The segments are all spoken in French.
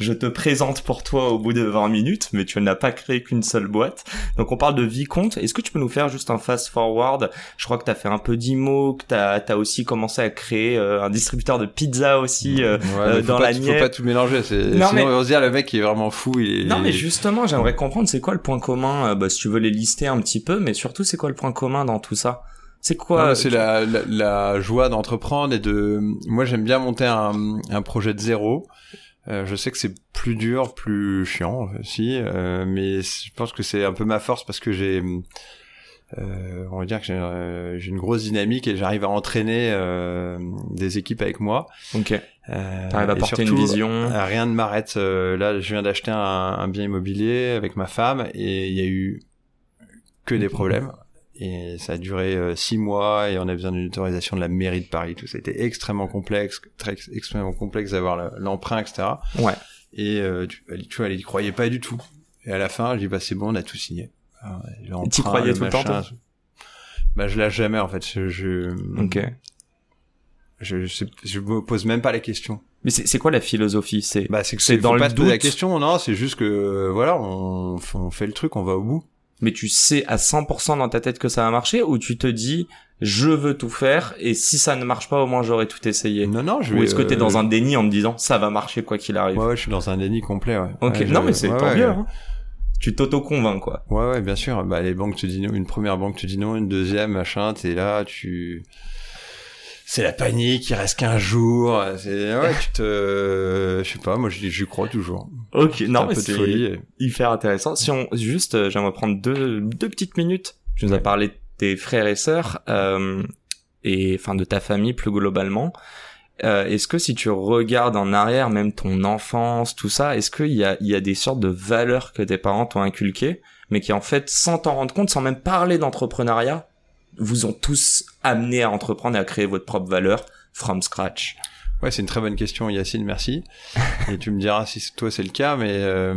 je te présente pour toi au bout de 20 minutes, mais tu n'as pas créé qu'une seule boîte. Donc on parle de Vicomte. Est-ce que tu peux nous faire juste un fast forward Je crois que tu as fait un peu d'IMO, que tu as, aussi commencé à créer euh, un distributeur de pizza aussi euh, euh, dans la Nièvre. Faut pas tout mélanger. Sinon mais... on va se dire le mec est vraiment fou. Il est... Non mais justement, j'aimerais comprendre c'est quoi le point commun. bah, si tu veux les lister un petit peu, mais surtout c'est quoi le point commun dans tout ça? C'est quoi C'est la, la, la, joie d'entreprendre et de. Moi, j'aime bien monter un, un projet de zéro. Euh, je sais que c'est plus dur, plus chiant aussi, euh, mais je pense que c'est un peu ma force parce que j'ai, euh, on va dire que j'ai une grosse dynamique et j'arrive à entraîner des équipes avec moi. Ok. T'arrives à porter une vision. Rien ne m'arrête. là, je viens d'acheter un, un, bien immobilier avec ma femme et il y a eu que des problèmes et ça a duré euh, six mois et on a besoin d'une autorisation de la mairie de Paris. Tout ça a été extrêmement complexe, très extrêmement complexe d'avoir l'emprunt, etc. Ouais. Et euh, tu, tu vois, elle y croyait pas du tout. Et à la fin, je dis bah c'est bon, on a tout signé. Tu croyais tout le temps Bah je l'ai jamais en fait. Je, je ok. Je, je, je me pose même pas la question. Mais c'est quoi la philosophie? C'est bah c'est que c'est dans le pas se poser la question. Non, c'est juste que voilà, on, on fait le truc, on va au bout mais tu sais à 100% dans ta tête que ça va marcher ou tu te dis je veux tout faire et si ça ne marche pas au moins j'aurais tout essayé? Non non je vais, ou est-ce que t'es dans euh, un déni en te disant ça va marcher quoi qu'il arrive? Ouais, ouais je suis dans un déni complet ouais. Ok non mais c'est tant mieux hein. tu t'auto-convaincs quoi. Ouais ouais bien sûr. Bah les banques te disent non une première banque te dit non une deuxième machin t'es là tu c'est la panique, il reste qu'un jour. C'est ouais, tu te, je sais pas, moi j'y crois toujours. Ok, non mais c'est hyper intéressant. Si on juste, euh, j'aimerais prendre deux deux petites minutes. Tu nous as parlé de tes frères et sœurs euh, et enfin de ta famille plus globalement. Euh, est-ce que si tu regardes en arrière, même ton enfance, tout ça, est-ce qu'il y a, il y a des sortes de valeurs que tes parents t'ont inculquées, mais qui en fait, sans t'en rendre compte, sans même parler d'entrepreneuriat, vous ont tous amené à entreprendre et à créer votre propre valeur from scratch Ouais, c'est une très bonne question, Yacine, merci. et tu me diras si toi c'est le cas, mais euh,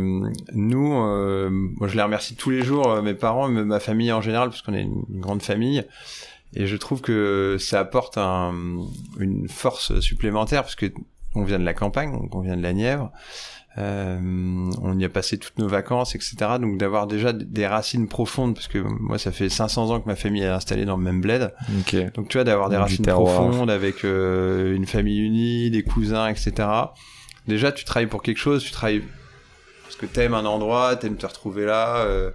nous, euh, moi je les remercie tous les jours, euh, mes parents, ma famille en général, parce qu'on est une, grande famille. Et je trouve que ça apporte un, une force supplémentaire, parce que on vient de la campagne, on vient de la Nièvre. Euh, on y a passé toutes nos vacances, etc. Donc d'avoir déjà des racines profondes, parce que moi ça fait 500 ans que ma famille est installée dans le même bled. Donc tu vois d'avoir des racines profondes avec euh, une famille unie, des cousins, etc. Déjà tu travailles pour quelque chose, tu travailles parce que t'aimes un endroit, t'aimes te retrouver là. Euh,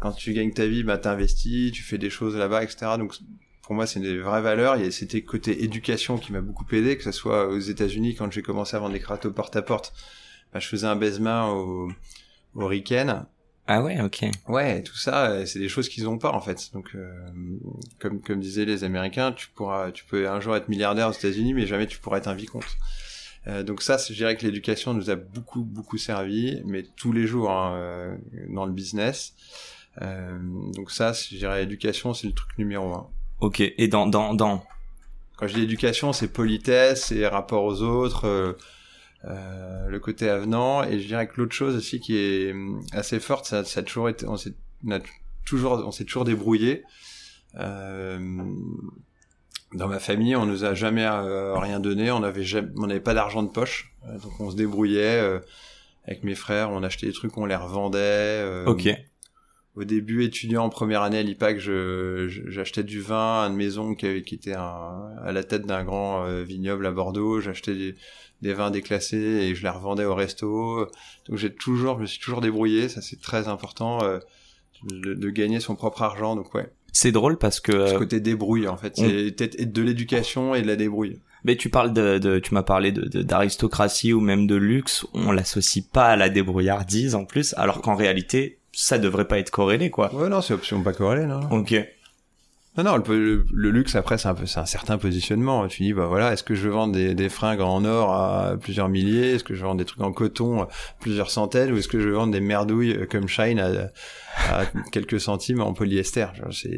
quand tu gagnes ta vie, bah t'investis, tu fais des choses là-bas, etc. Donc pour moi, c'est des vraies valeurs. A c'était côté éducation qui m'a beaucoup aidé, que ce soit aux États-Unis quand j'ai commencé à vendre des crâteaux porte à porte bah, je faisais un baise-main au, au Riken. Ah ouais, ok. Ouais, tout ça, euh, c'est des choses qu'ils ont pas en fait. Donc, euh, comme comme disaient les Américains, tu pourras, tu peux un jour être milliardaire aux États-Unis, mais jamais tu pourras être un vicomte. Euh, donc ça, je dirais que l'éducation nous a beaucoup beaucoup servi, mais tous les jours hein, euh, dans le business. Euh, donc ça, je dirais l'éducation, c'est le truc numéro un. Ok. Et dans dans dans quand je dis éducation, c'est politesse, c'est rapport aux autres euh, le côté avenant et je dirais que l'autre chose aussi qui est hum, assez forte ça, ça a toujours été on s'est toujours on s'est toujours débrouillé. Euh, dans ma famille on nous a jamais euh, rien donné. On avait on n'avait pas d'argent de poche. Donc on se débrouillait avec mes frères. On achetait des trucs on les revendait ok. Au début étudiant en première année à l'IPAC j'achetais du vin à une maison qui, qui était à la tête d'un grand vignoble à Bordeaux. J'achetais des vins déclassés et je les revendais au resto. Donc j'ai toujours, je me suis toujours débrouillé. Ça c'est très important euh, de, gagner son propre argent. Donc ouais. C'est drôle parce que ce euh, côté débrouille en fait, c'est de l'éducation et de la débrouille. Mais tu parles de, de tu m'as parlé de d'aristocratie ou même de luxe. On l'associe pas à la débrouillardise en plus, alors qu'en réalité ça devrait pas être corrélé quoi. Ouais non, c'est option pas corrélé non. Ok. Non, non, le, le luxe après c'est un peu, c'est un certain positionnement. Tu dis bah voilà, est-ce que je veux vendre des, des fringues en or à plusieurs milliers, est-ce que je veux vendre des trucs en coton à plusieurs centaines, ou est-ce que je veux vendre des merdouilles comme Shine à, à quelques centimes en polyester?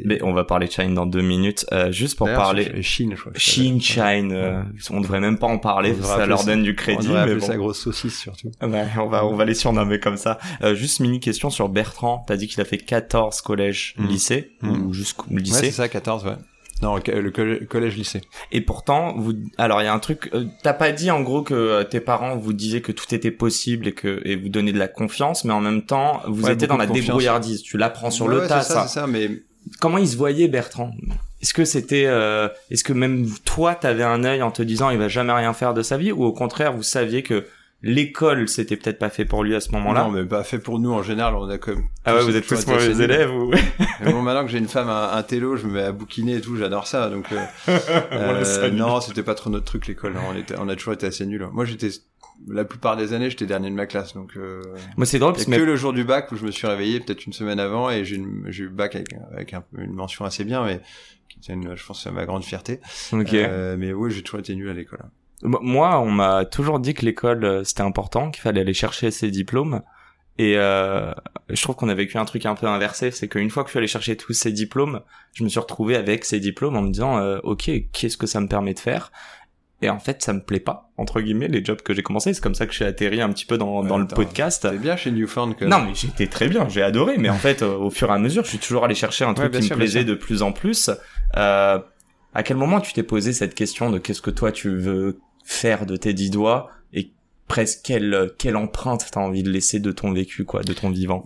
Mais on va parler de Shine dans deux minutes. Euh, juste pour parler. Chine, je crois. Chine, Shine. Euh, on devrait même pas en parler. Ça leur donne du crédit. On bon. ça grosse saucisse surtout. Ouais, on va, on va les surnommer comme ça. Euh, juste mini question sur Bertrand. T'as dit qu'il a fait 14 collèges, mmh. lycées, mmh. ou jusqu'au lycée. Ouais, ça, 14, ouais. Non, le collège-lycée. Et pourtant, vous, alors il y a un truc, euh, t'as pas dit en gros que euh, tes parents vous disaient que tout était possible et que et vous donnaient de la confiance, mais en même temps, vous étiez dans la débrouillardise. Tu l'apprends sur le tas, ça. ça. mais comment il se voyait Bertrand? Est-ce que c'était, euh, est-ce que même toi, t'avais un œil en te disant il va jamais rien faire de sa vie, ou au contraire, vous saviez que l'école c'était peut-être pas fait pour lui à ce moment-là. Non, mais pas fait pour nous en général. On a comme ah ouais, vous êtes tous mauvais élèves ou bon, maintenant que j'ai une femme, un, un, télo, je me mets à bouquiner et tout. J'adore ça. Donc euh, euh non, c'était pas trop notre truc l'école. On était, on a toujours été assez nuls. Moi, j'étais la plupart des années, j'étais dernier de ma classe. Donc euh, moi, c'est drôle parce que le jour du bac où je me suis réveillé peut-être une semaine avant et j'ai eu le bac avec, avec un, une mention assez bien, mais qui une, je pense, ma grande fierté. Ok. Euh, mais oui, j'ai toujours été nul à l'école. Moi, on m'a toujours dit que l'école euh, c'était important, qu'il fallait aller chercher ses diplômes. Et euh, je trouve qu'on a vécu un truc un peu inversé, c'est qu'une fois que je suis allé chercher tous ces diplômes, je me suis retrouvé avec ces diplômes en me disant, euh, ok, qu'est-ce que ça me permet de faire? Et en fait, ça me plaît pas entre guillemets les jobs que j'ai commencé. C'est comme ça que j'ai atterri un petit peu dans, dans le podcast. C'est bien chez Newfound que. Non, mais j'étais très bien, j'ai adoré. Mais en fait, au fur et à mesure, je suis toujours allé chercher un truc qui me plaisait de plus en plus. Euh, à quel moment tu t'es posé cette question de qu'est-ce que toi tu veux faire de tes dix doigts et presque quelle quelle empreinte t'as envie de laisser de ton vécu quoi de ton vivant?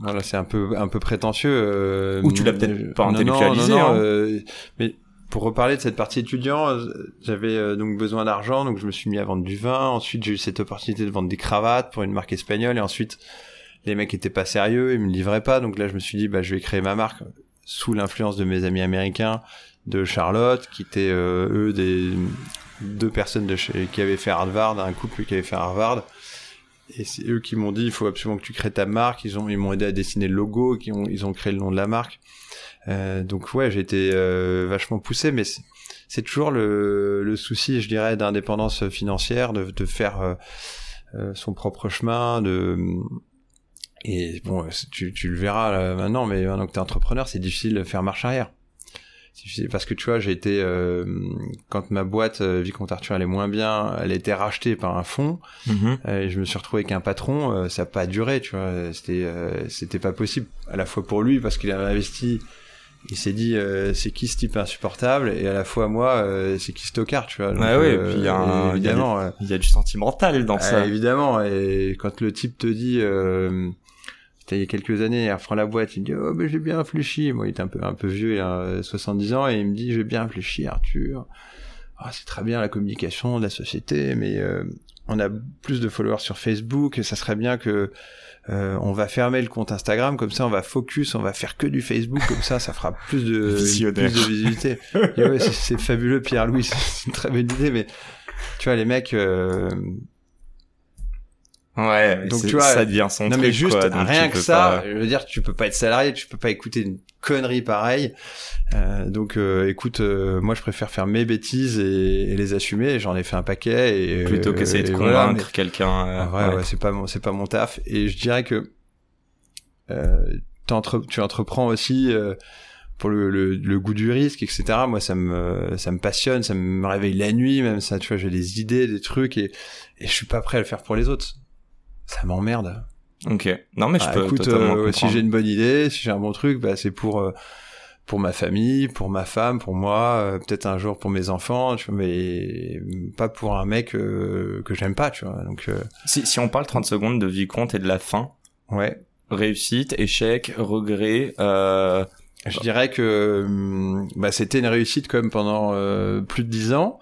Voilà c'est un peu un peu prétentieux euh, ou tu l'as peut-être pas intellectualisé non, non, hein. euh, mais pour reparler de cette partie étudiant euh, j'avais euh, donc besoin d'argent donc je me suis mis à vendre du vin ensuite j'ai eu cette opportunité de vendre des cravates pour une marque espagnole et ensuite les mecs étaient pas sérieux ils me livraient pas donc là je me suis dit bah je vais créer ma marque sous l'influence de mes amis américains de Charlotte qui étaient eux des deux personnes de chez, qui avaient fait Harvard, un couple qui avait fait Harvard. Et c'est eux qui m'ont dit, il faut absolument que tu crées ta marque. Ils ont, ils m'ont aidé à dessiner le logo, qui ont, ils ont créé le nom de la marque. Euh, donc ouais, j'ai été euh, vachement poussé, mais c'est toujours le, souci, je dirais, d'indépendance financière, de, faire euh, euh son propre chemin, de et bon, tu, tu le verras maintenant, mais maintenant que tu es entrepreneur, c'est difficile de faire marche arrière parce que tu vois j'ai été euh, quand ma boîte euh, Vicomte Arthur allait moins bien elle a été rachetée par un fonds mhm. euh, et je me suis retrouvé avec un patron euh, ça n'a pas duré tu vois c'était c'était pas possible à la fois pour lui parce qu'il avait investi il s'est dit c'est qui ce type insupportable et à la fois moi c'est qui Stockard tu vois ouais, ouais, et puis il y a évidemment il y, a du sentimental dans ça évidemment et quand le type te dit c'était il y a quelques années, il reprend la boîte, il me dit oh mais j'ai bien réfléchi. Moi il était un peu un peu vieux, il a 70 ans et il me dit j'ai bien réfléchi Arthur. Ah, c'est très bien la communication de la société, mais euh, on a plus de followers sur Facebook et ça serait bien que euh, on va fermer le compte Instagram comme ça on va focus, on va faire que du Facebook comme ça ça fera plus de plus de visibilité. ouais, c'est fabuleux Pierre Louis, c'est une très bonne idée mais tu vois les mecs euh, Ouais, donc tu vois, ça devient son non, mais juste rien que ça, je veux dire, tu peux pas être salarié, tu peux pas écouter une connerie pareille. Euh, donc, euh, écoute, euh, moi, je préfère faire mes bêtises et, les assumer. J'en ai fait un paquet et plutôt qu'essayer de convaincre quelqu'un. ouais, ouais, c'est pas mon, c'est pas mon taf. Et je dirais que tu entreprends aussi pour le, le, goût du risque, etc. Moi, ça me, ça me passionne, ça me réveille la nuit, même ça, tu vois, j'ai des idées, des trucs, et, et je suis pas prêt à le faire pour les autres ça m'emmerde. Ok. Non mais je bah, peux écoute, euh, si j'ai une bonne idée, si j'ai un bon truc, bah c'est pour euh, pour ma famille, pour ma femme, pour moi, euh, peut-être un jour pour mes enfants, tu vois, mais pas pour un mec que j'aime pas, tu vois. Donc si si on parle 30 secondes de Vicomte et de la fin. Ouais. Réussite, échec, regret. Je dirais que hum, bah, c'était une réussite comme pendant plus de 10 ans.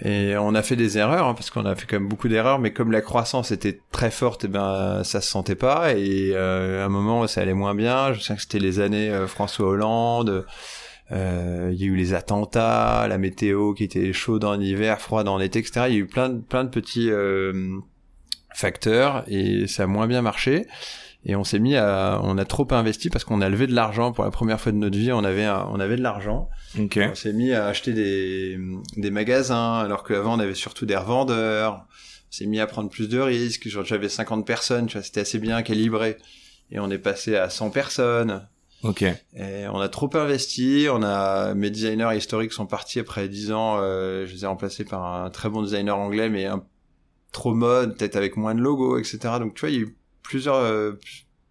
Et on a fait des erreurs, hein, parce qu'on a fait quand même beaucoup d'erreurs, mais comme la croissance était très forte, et eh ben ça se sentait pas. Et euh, à un moment, ça allait moins bien. Je sais que c'était les années euh, François Hollande. Euh, il y a eu les attentats, la météo qui était chaude en hiver, froide en été, etc. Il y a eu plein plein de petits facteurs et ça a moins bien marché. Et on s'est mis à, on a trop investi parce qu'on a levé de l'argent pour la première fois de notre vie. On avait, on avait de l'argent. Okay. On s'est mis à acheter des, des magasins, alors qu'avant on avait surtout des revendeurs. On s'est mis à prendre plus de risques. J'avais 50 personnes, tu vois, c'était assez bien calibré. Et on est passé à 100 personnes. Ok. Et on a trop investi. On a mes designers historiques sont partis après 10 ans. Euh, je les ai remplacés par un très bon designer anglais, mais un, trop mode, peut-être avec moins de logos, etc. Donc tu vois, il y a eu plusieurs euh,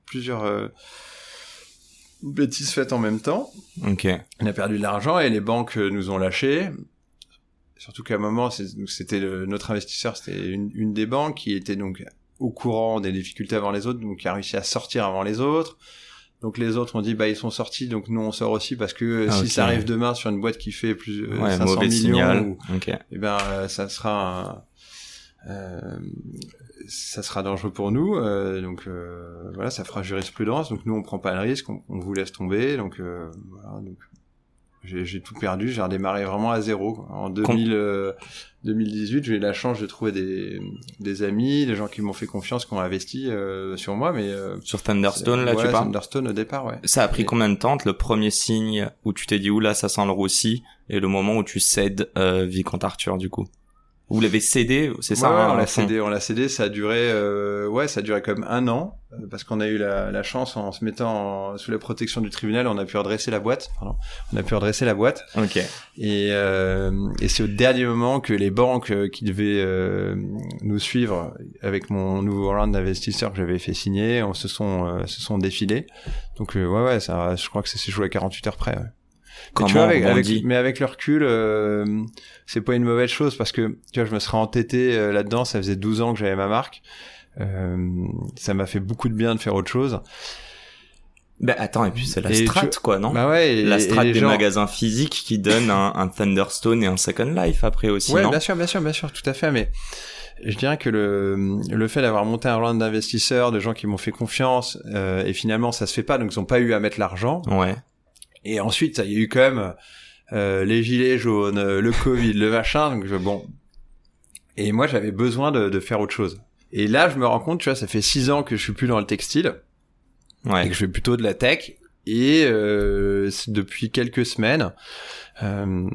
plusieurs euh, bêtises faites en même temps. Ok. On a perdu de l'argent et les banques nous ont lâchés. Surtout qu'à un moment, c'était notre investisseur, c'était une, une, des banques qui était donc au courant des difficultés avant les autres, donc qui a réussi à sortir avant les autres. Donc les autres ont dit bah ils sont sortis, donc nous on sort aussi parce que Ah, si ça arrive demain sur une boîte qui fait plus euh, Ouais, 500 mauvais millions, ou- Ok. eh ben euh, ça sera un- euh, ça sera dangereux pour nous euh, donc euh, voilà ça fera jurisprudence donc nous on prend pas le risque on, on vous laisse tomber donc euh, voilà donc j'ai tout perdu j'ai redémarré vraiment à zéro en 2000 euh, 2018 j'ai eu la chance de trouver des des amis des gens qui m'ont fait confiance qui ont investi sur moi mais Sur Thunderstone, là, ouais, tu parles Thunderstone au départ ouais. Ça a pris Et- combien de temps le premier signe où tu t'es dit oula ça sent le roussi et le moment où tu cèdes Vicomte Arthur du coup? Vous l'avez cédé, c'est ça Ouais, hein, on l'a cédé, on l'a cédé, ça a duré, euh, ouais, ça a duré comme un an, euh, parce qu'on a eu la, la chance en se mettant en- sous la protection du tribunal, on a pu redresser la boîte, pardon, on a pu redresser la boîte, Ok. et, euh, et c'est au dernier moment que les banques euh, qui devaient euh, nous suivre avec mon nouveau round d'investisseurs que j'avais fait signer, on se sont, euh, se sont défilés. Donc euh, ouais, ouais, ça, je crois que ça s'est joué à 48 heures près. Ouais. Mais Comment tu vois, on avec, avec- mais avec le recul, euh, c'est pas une mauvaise chose parce que tu vois, je me serais entêté euh, là-dedans. Ça faisait 12 ans que j'avais ma marque. Euh, ça m'a fait beaucoup de bien de faire autre chose. Ben attends, et puis c'est la Et strat tu- quoi, non Bah ouais. Et, La strat des gens- magasins physiques qui donne un, un Thunderstone et un Second Life après aussi, Ouais, non bien sûr, bien sûr, bien sûr, tout à fait. Mais je dirais que le le fait d'avoir monté un round d'investisseurs, de gens qui m'ont fait confiance, euh, et finalement ça se fait pas, donc ils ont pas eu à mettre l'argent. Ouais. Et ensuite, ça, il y a eu quand même euh, les gilets jaunes, le Covid, le machin. Donc je, bon. Et moi, j'avais besoin de, de faire autre chose. Et là, je me rends compte, tu vois, ça fait six ans que je suis plus dans le textile et Ouais. que je fais plutôt de la tech. Et euh, depuis quelques semaines, euh,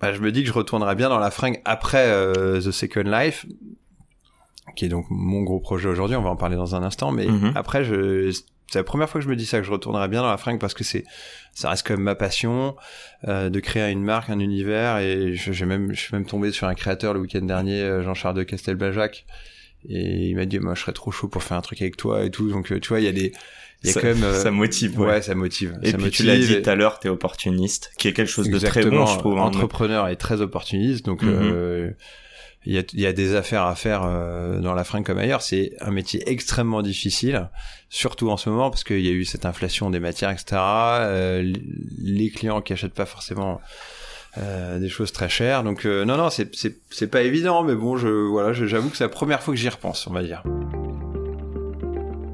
bah, je me dis que je retournerai bien dans la fringue après euh, The Second Life, qui est donc mon gros projet aujourd'hui. On va en parler dans un instant. Mais Mhm. après, je, c'est la première fois que je me dis ça, que je retournerai bien dans la fringue parce que c'est, ça reste quand même ma passion euh, de créer une marque, un univers. Et je- j'ai même, je suis même tombé sur un créateur le week-end dernier, euh, Jean-Charles de Castelbajac. Et il m'a dit, moi, je serais trop chaud pour faire un truc avec toi et tout. Donc, euh, tu vois, il y a des, il y a ça, quand même, euh, ça motive. Ouais. ouais, ça motive. et ça puis tu motive l'as dit tout à l'heure, t'es opportuniste, qui est quelque chose de très bon, je trouve. hein. Entrepreneur et très opportuniste, donc Mhm. euh, il y, a, des affaires à faire euh, dans la fringue comme ailleurs. C'est un métier extrêmement difficile, surtout en ce moment parce qu'il y a eu cette inflation des matières, etc. Euh, les clients qui achètent pas forcément euh, des choses très chères. Donc non, non, c'est pas évident, mais bon, j'avoue que c'est la première fois que j'y repense, on va dire.